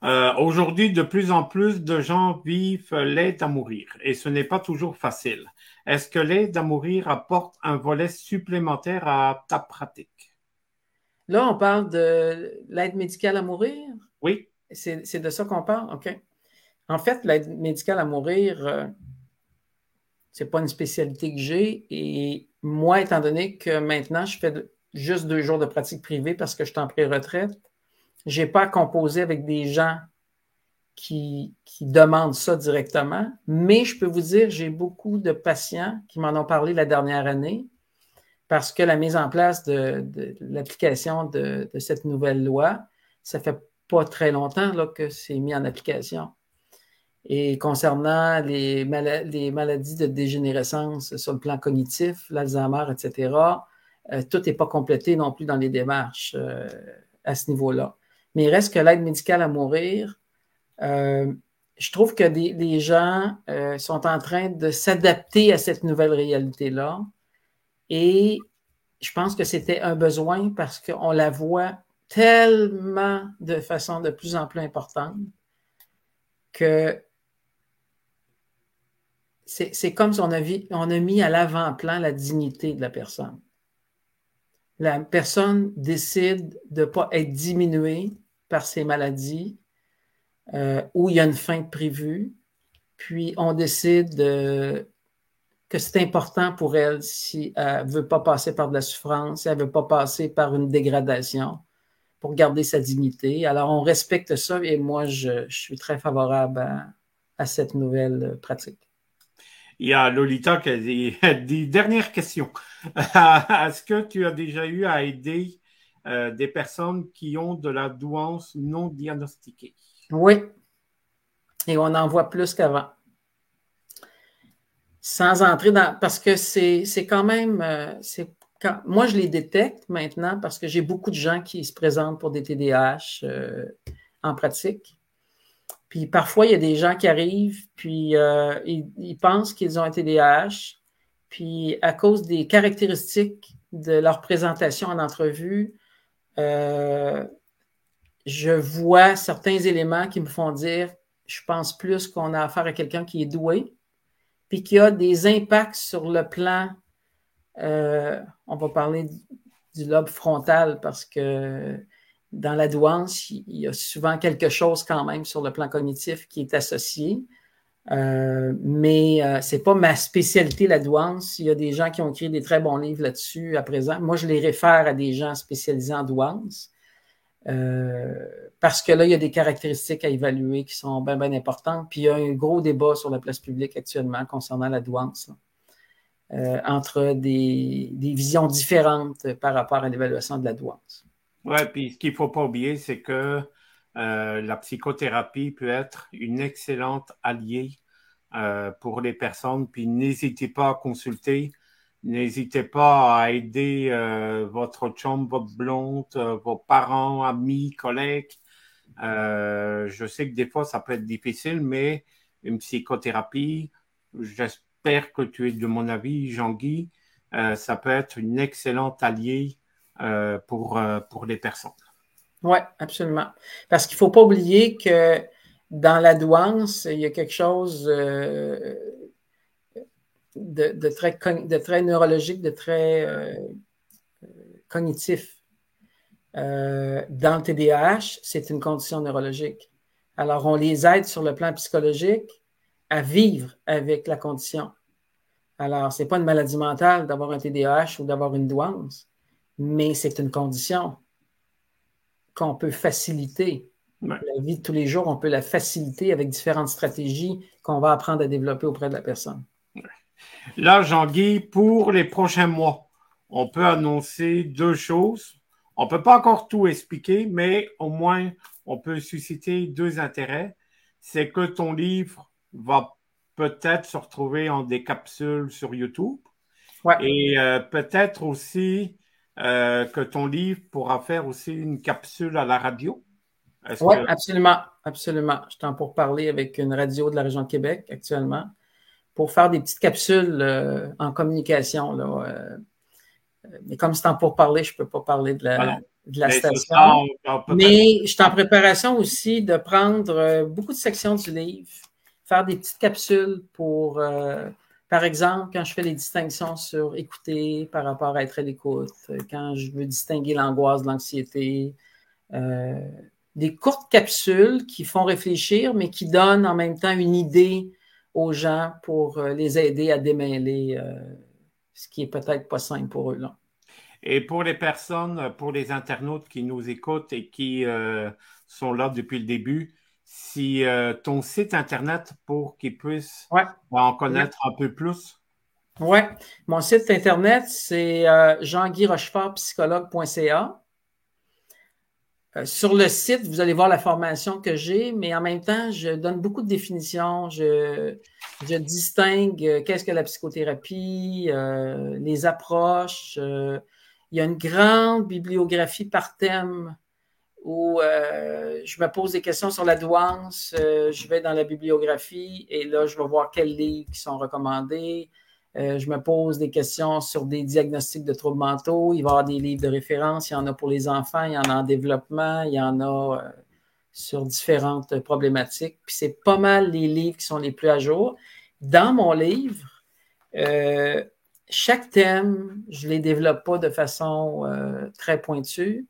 euh, Aujourd'hui, de plus en plus de gens vivent l'aide à mourir et ce n'est pas toujours facile. Est-ce que l'aide à mourir apporte un volet supplémentaire à ta pratique? Là, on parle de l'aide médicale à mourir? Oui. C'est de ça qu'on parle? OK. En fait, l'aide médicale à mourir, euh, ce n'est pas une spécialité que j'ai. Et moi, étant donné que maintenant, je fais juste deux jours de pratique privée parce que je suis en pré-retraite. Je n'ai pas composé avec des gens qui, qui, demandent ça directement, mais je peux vous dire, j'ai beaucoup de patients qui m'en ont parlé la dernière année parce que la mise en place de, l'application de, cette nouvelle loi, ça fait pas très longtemps là, que c'est mis en application. Et concernant les, les, maladies de dégénérescence sur le plan cognitif, l'Alzheimer, etc., euh, tout n'est pas complété non plus dans les démarches euh, à ce niveau-là. Mais il reste que l'aide médicale à mourir, euh, je trouve que les gens sont en train de s'adapter à cette nouvelle réalité-là. Et je pense que c'était un besoin parce qu'on la voit tellement de façon de plus en plus importante que c'est comme si on a, on a mis à l'avant-plan la dignité de la personne. La personne décide de ne pas être diminuée par ses maladies euh, où il y a une fin prévue, puis on décide que c'est important pour elle si elle ne veut pas passer par de la souffrance, si elle ne veut pas passer par une dégradation pour garder sa dignité. Alors, on respecte ça et moi, je, suis très favorable à cette nouvelle pratique. Il y a Lolita qui a des, dernières questions. Est-ce que tu as déjà eu à aider euh, des personnes qui ont de la douance non diagnostiquée? Oui. Et on en voit plus qu'avant. Sans entrer dans. Parce que c'est quand même. Euh, quand, moi, je les détecte maintenant parce que j'ai beaucoup de gens qui se présentent pour des TDAH euh, en pratique. Puis parfois, il y a des gens qui arrivent, puis euh, ils, pensent qu'ils ont un TDAH, puis à cause des caractéristiques de leur présentation en entrevue, euh, je vois certains éléments qui me font dire, je pense plus qu'on a affaire à quelqu'un qui est doué, puis qui a des impacts sur le plan, euh, on va parler du lobe frontal parce que dans la douance, il y a souvent quelque chose quand même sur le plan cognitif qui est associé. Euh, mais euh, c'est pas ma spécialité, la douance. Il y a des gens qui ont écrit des très bons livres là-dessus à présent. Moi, je les réfère à des gens spécialisés en douance. Euh, parce que là, il y a des caractéristiques à évaluer qui sont bien, bien importantes. Puis il y a un gros débat sur la place publique actuellement concernant la douance, entre des, des visions différentes par rapport à l'évaluation de la douance. Oui, puis ce qu'il ne faut pas oublier, c'est que euh, la psychothérapie peut être une excellente alliée euh, pour les personnes. Puis n'hésitez pas à consulter, n'hésitez pas à aider euh, votre chum, votre blonde, vos parents, amis, collègues. je sais que des fois, ça peut être difficile, mais une psychothérapie, j'espère que tu es de mon avis, Jean-Guy, ça peut être une excellente alliée pour, pour les personnes. Oui, absolument. Parce qu'il ne faut pas oublier que dans la douance, il y a quelque chose euh, de, très, de très neurologique, de très cognitif. dans le TDAH, c'est une condition neurologique. Alors, on les aide sur le plan psychologique à vivre avec la condition. Alors, ce n'est pas une maladie mentale d'avoir un TDAH ou d'avoir une douance mais c'est une condition qu'on peut faciliter. La vie de tous les jours, on peut la faciliter avec différentes stratégies qu'on va apprendre à développer auprès de la personne. Là, Jean-Guy, pour les prochains mois, on peut annoncer deux choses. On ne peut pas encore tout expliquer, mais au moins, on peut susciter deux intérêts. C'est que ton livre va peut-être se retrouver en des capsules sur YouTube. Et euh, peut-être aussi euh, que ton livre pourra faire aussi une capsule à la radio? Oui, absolument. Absolument. Je t'en pour parler avec une radio de la région de Québec actuellement pour faire des petites capsules euh, en communication. Là, euh, mais comme c'est en pour parler, je ne peux pas parler de la, de la station. mais je suis en préparation aussi de prendre beaucoup de sections du livre, faire des petites capsules pour par exemple, quand je fais les distinctions sur écouter par rapport à être à l'écoute, quand je veux distinguer l'angoisse de l'anxiété, euh, des courtes capsules qui font réfléchir, mais qui donnent en même temps une idée aux gens pour euh, les aider à démêler euh, ce qui est peut-être pas simple pour eux. Là. Et pour les personnes, pour les internautes qui nous écoutent et qui sont là depuis le début, si euh, ton site Internet pour qu'ils puissent en connaître un peu plus? Oui, mon site Internet, c'est euh, jean-guy psychologue.ca. Euh, sur le site, vous allez voir la formation que j'ai, mais en même temps, je donne beaucoup de définitions. Je, distingue qu'est-ce que la psychothérapie, euh, les approches. il y a une grande bibliographie par thème où je me pose des questions sur la douance. je vais dans la bibliographie et là, je vais voir quels livres qui sont recommandés. Euh, je me pose des questions sur des diagnostics de troubles mentaux. Il va y avoir des livres de référence. Il y en a pour les enfants, il y en a en développement, il y en a euh, sur différentes problématiques. Puis c'est pas mal les livres qui sont les plus à jour. Dans mon livre, euh, chaque thème, je ne les développe pas de façon très pointue.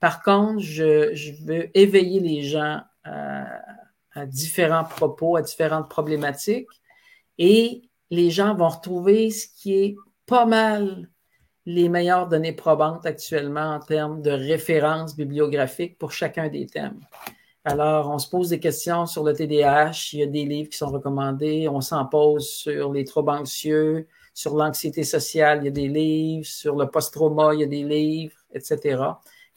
Par contre, je, veux éveiller les gens à différents propos, à différentes problématiques. Et les gens vont retrouver ce qui est pas mal les meilleures données probantes actuellement en termes de références bibliographiques pour chacun des thèmes. Alors, on se pose des questions sur le TDAH, il y a des livres qui sont recommandés, on s'en pose sur les troubles anxieux, sur l'anxiété sociale, il y a des livres, sur le post-trauma, il y a des livres, etc.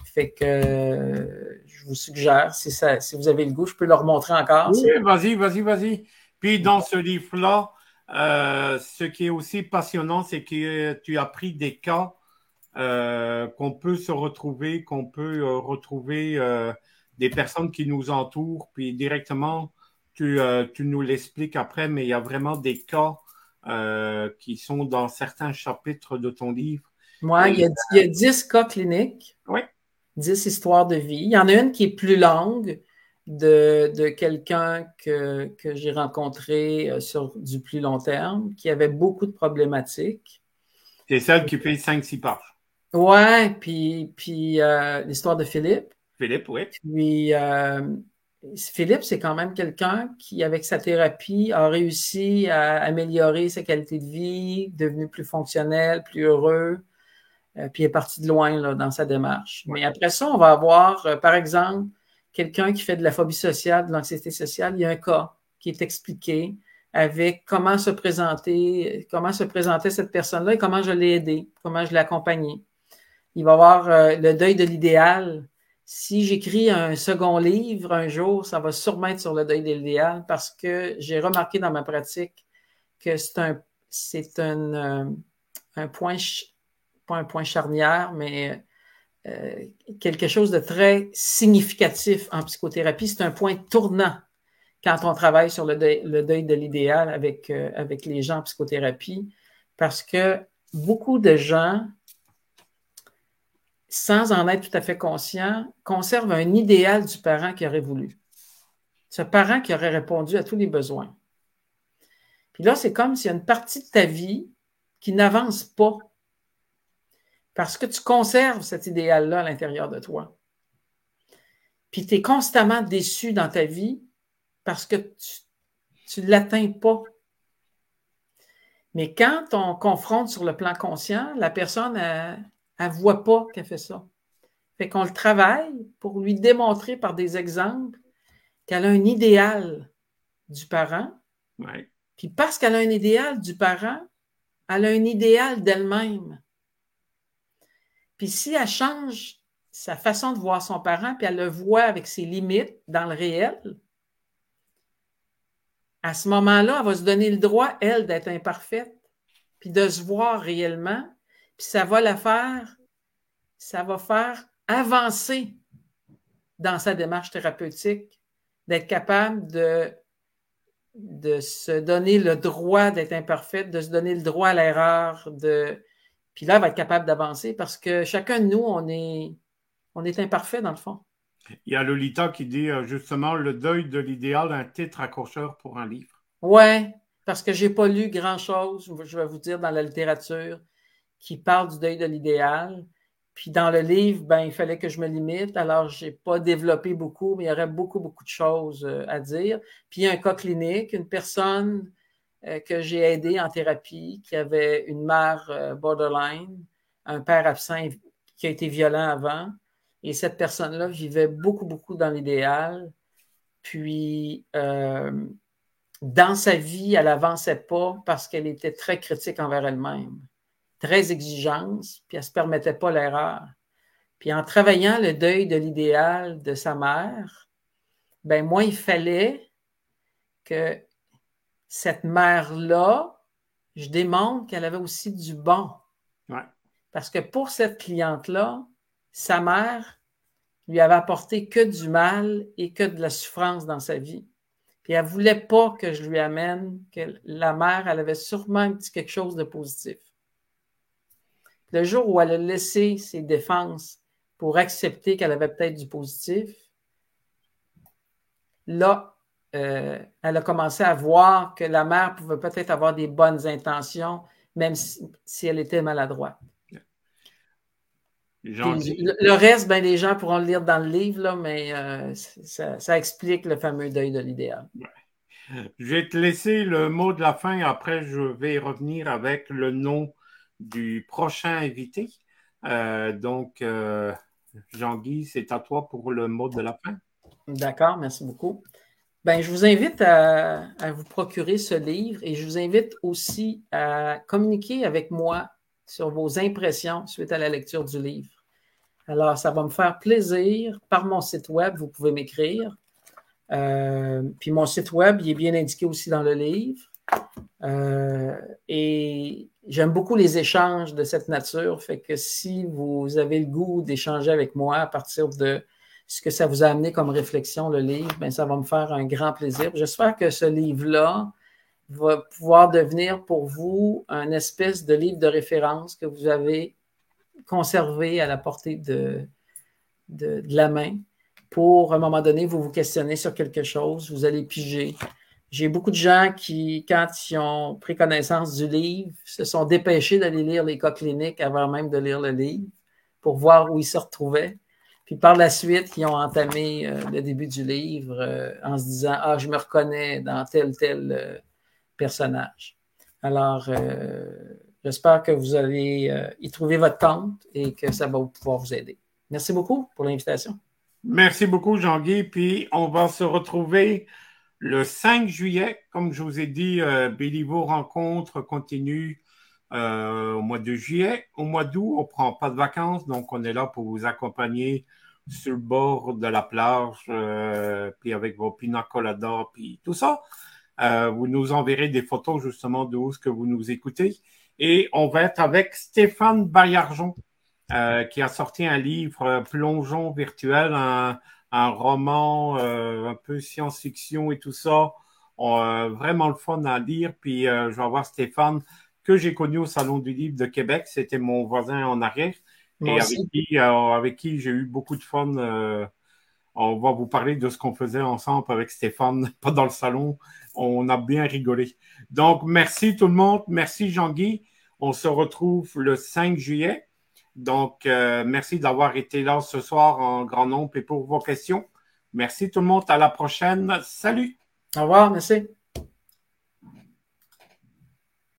Fait que je vous suggère, si, ça, si vous avez le goût, je peux leur montrer encore. Oui, vas-y, vas-y, vas-y. Puis dans ce livre-là, euh, ce qui est aussi passionnant, c'est que tu as pris des cas euh, qu'on peut se retrouver, qu'on peut euh, retrouver des personnes qui nous entourent, puis directement, tu, tu nous l'expliques après, mais il y a vraiment des cas qui sont dans certains chapitres de ton livre. Moi, il, y a, il y a 10 cas cliniques. Oui. 10 histoires de vie. Il y en a une qui est plus longue, de, quelqu'un que, j'ai rencontré euh, sur du plus long terme, qui avait beaucoup de problématiques. C'est celle qui fait 5-6 pages. Ouais, puis, puis euh, l'histoire de Philippe. Philippe, oui. Puis euh, Philippe, c'est quand même quelqu'un qui, avec sa thérapie, a réussi à améliorer sa qualité de vie, devenu plus fonctionnel, plus heureux, puis est parti de loin là, dans sa démarche. Mais après ça, on va avoir, par exemple, quelqu'un qui fait de la phobie sociale, de l'anxiété sociale, il y a un cas qui est expliqué avec comment se présenter, comment se présentait cette personne-là et comment je l'ai aidé, comment je l'ai accompagné. Il va y avoir euh, le deuil de l'idéal. Si j'écris un second livre un jour, ça va sûrement être sur le deuil de l'idéal parce que j'ai remarqué dans ma pratique que c'est un, c'est un, euh, un point, un point charnière, mais euh, quelque chose de très significatif en psychothérapie. C'est un point tournant quand on travaille sur le deuil, de l'idéal avec, euh, avec les gens en psychothérapie, parce que beaucoup de gens, sans en être tout à fait conscients, conservent un idéal du parent qui aurait voulu. Ce parent qui aurait répondu à tous les besoins. Puis là, c'est comme s'il y a une partie de ta vie qui n'avance pas parce que tu conserves cet idéal-là à l'intérieur de toi. Puis tu es constamment déçu dans ta vie parce que tu ne l'atteins pas. Mais quand on confronte sur le plan conscient, la personne, elle ne voit pas qu'elle fait ça. Fait qu'on le travaille pour lui démontrer par des exemples qu'elle a un idéal du parent. Puis parce qu'elle a un idéal du parent, elle a un idéal d'elle-même. Puis si elle change sa façon de voir son parent, puis elle le voit avec ses limites dans le réel, à ce moment-là, elle va se donner le droit, elle, d'être imparfaite, puis de se voir réellement, puis ça va la faire, ça va faire avancer dans sa démarche thérapeutique, d'être capable de, de se donner le droit d'être imparfaite, de se donner le droit à l'erreur, de, puis là, elle va être capable d'avancer parce que chacun de nous, on est, on est imparfait dans le fond. Il y a Lolita qui dit euh, justement le deuil de l'idéal, un titre accrocheur pour un livre. Oui, parce que je n'ai pas lu grand-chose, je vais vous dire, dans la littérature qui parle du deuil de l'idéal. Puis dans le livre, ben, il fallait que je me limite. Alors, je n'ai pas développé beaucoup, mais il y aurait beaucoup, beaucoup de choses euh, à dire. Puis il y a un cas clinique, une personne que j'ai aidé en thérapie, qui avait une mère euh, borderline, un père absent qui a été violent avant. Et cette personne-là vivait beaucoup, beaucoup dans l'idéal. Puis, euh, dans sa vie, elle n'avançait pas parce qu'elle était très critique envers elle-même, très exigeante, puis elle ne se permettait pas l'erreur. Puis en travaillant le deuil de l'idéal de sa mère, ben moi, il fallait que cette mère-là, je démontre qu'elle avait aussi du bon. Parce que pour cette cliente-là, sa mère lui avait apporté que du mal et que de la souffrance dans sa vie. Puis elle ne voulait pas que je lui amène que la mère, elle avait sûrement dit quelque chose de positif. Le jour où elle a laissé ses défenses pour accepter qu'elle avait peut-être du positif, là, euh, elle a commencé à voir que la mère pouvait peut-être avoir des bonnes intentions, même si, elle était maladroite. Le, reste, ben, les gens pourront le lire dans le livre, là, mais euh, ça, explique le fameux deuil de l'idéal. Je vais te laisser le mot de la fin. Après, je vais revenir avec le nom du prochain invité. Euh, donc, Jean-Guy, c'est à toi pour le mot de la fin. D'accord, merci beaucoup. Ben, je vous invite à, vous procurer ce livre et je vous invite aussi à communiquer avec moi sur vos impressions suite à la lecture du livre. Alors, ça va me faire plaisir. Par mon site web, vous pouvez m'écrire. Euh, puis mon site web, il est bien indiqué aussi dans le livre. Euh, et j'aime beaucoup les échanges de cette nature. Fait que si vous avez le goût d'échanger avec moi à partir de ce que ça vous a amené comme réflexion, le livre, ben, ça va me faire un grand plaisir. J'espère que ce livre-là va pouvoir devenir pour vous un espèce de livre de référence que vous avez conservé à la portée de, de, la main pour, à un moment donné, vous vous questionner sur quelque chose, vous allez piger. J'ai beaucoup de gens qui, quand ils ont pris connaissance du livre, se sont dépêchés d'aller lire les cas cliniques avant même de lire le livre pour voir où ils se retrouvaient. Puis par la suite, ils ont entamé euh, le début du livre euh, en se disant Ah, je me reconnais dans tel, tel euh, personnage. Alors, j'espère que vous allez y trouver votre compte et que ça va pouvoir vous aider. Merci beaucoup pour l'invitation. Merci beaucoup, Jean-Guy. Puis on va se retrouver le 5 juillet. Comme je vous ai dit, Béliveau rencontre continue au mois de juillet. Au mois d'août, on ne prend pas de vacances, donc on est là pour vous accompagner sur le bord de la plage, euh, puis avec vos pina coladas, puis tout ça. Euh, vous nous enverrez des photos justement de où ce que vous nous écoutez. Et on va être avec Stéphane Baillargeon, euh, qui a sorti un livre Plongeon virtuel, un roman un peu science-fiction et tout ça. vraiment le fun à lire. Puis je vais avoir Stéphane, que j'ai connu au Salon du Livre de Québec. C'était mon voisin en arrière et avec qui, euh, avec qui j'ai eu beaucoup de fun. Euh, on va vous parler de ce qu'on faisait ensemble avec Stéphane, pas dans le salon. On a bien rigolé. Donc, merci tout le monde. Merci Jean-Guy. On se retrouve le 5 juillet. Donc, euh, merci d'avoir été là ce soir en grand nombre et pour vos questions. Merci tout le monde. À la prochaine. Salut. Au revoir. Merci.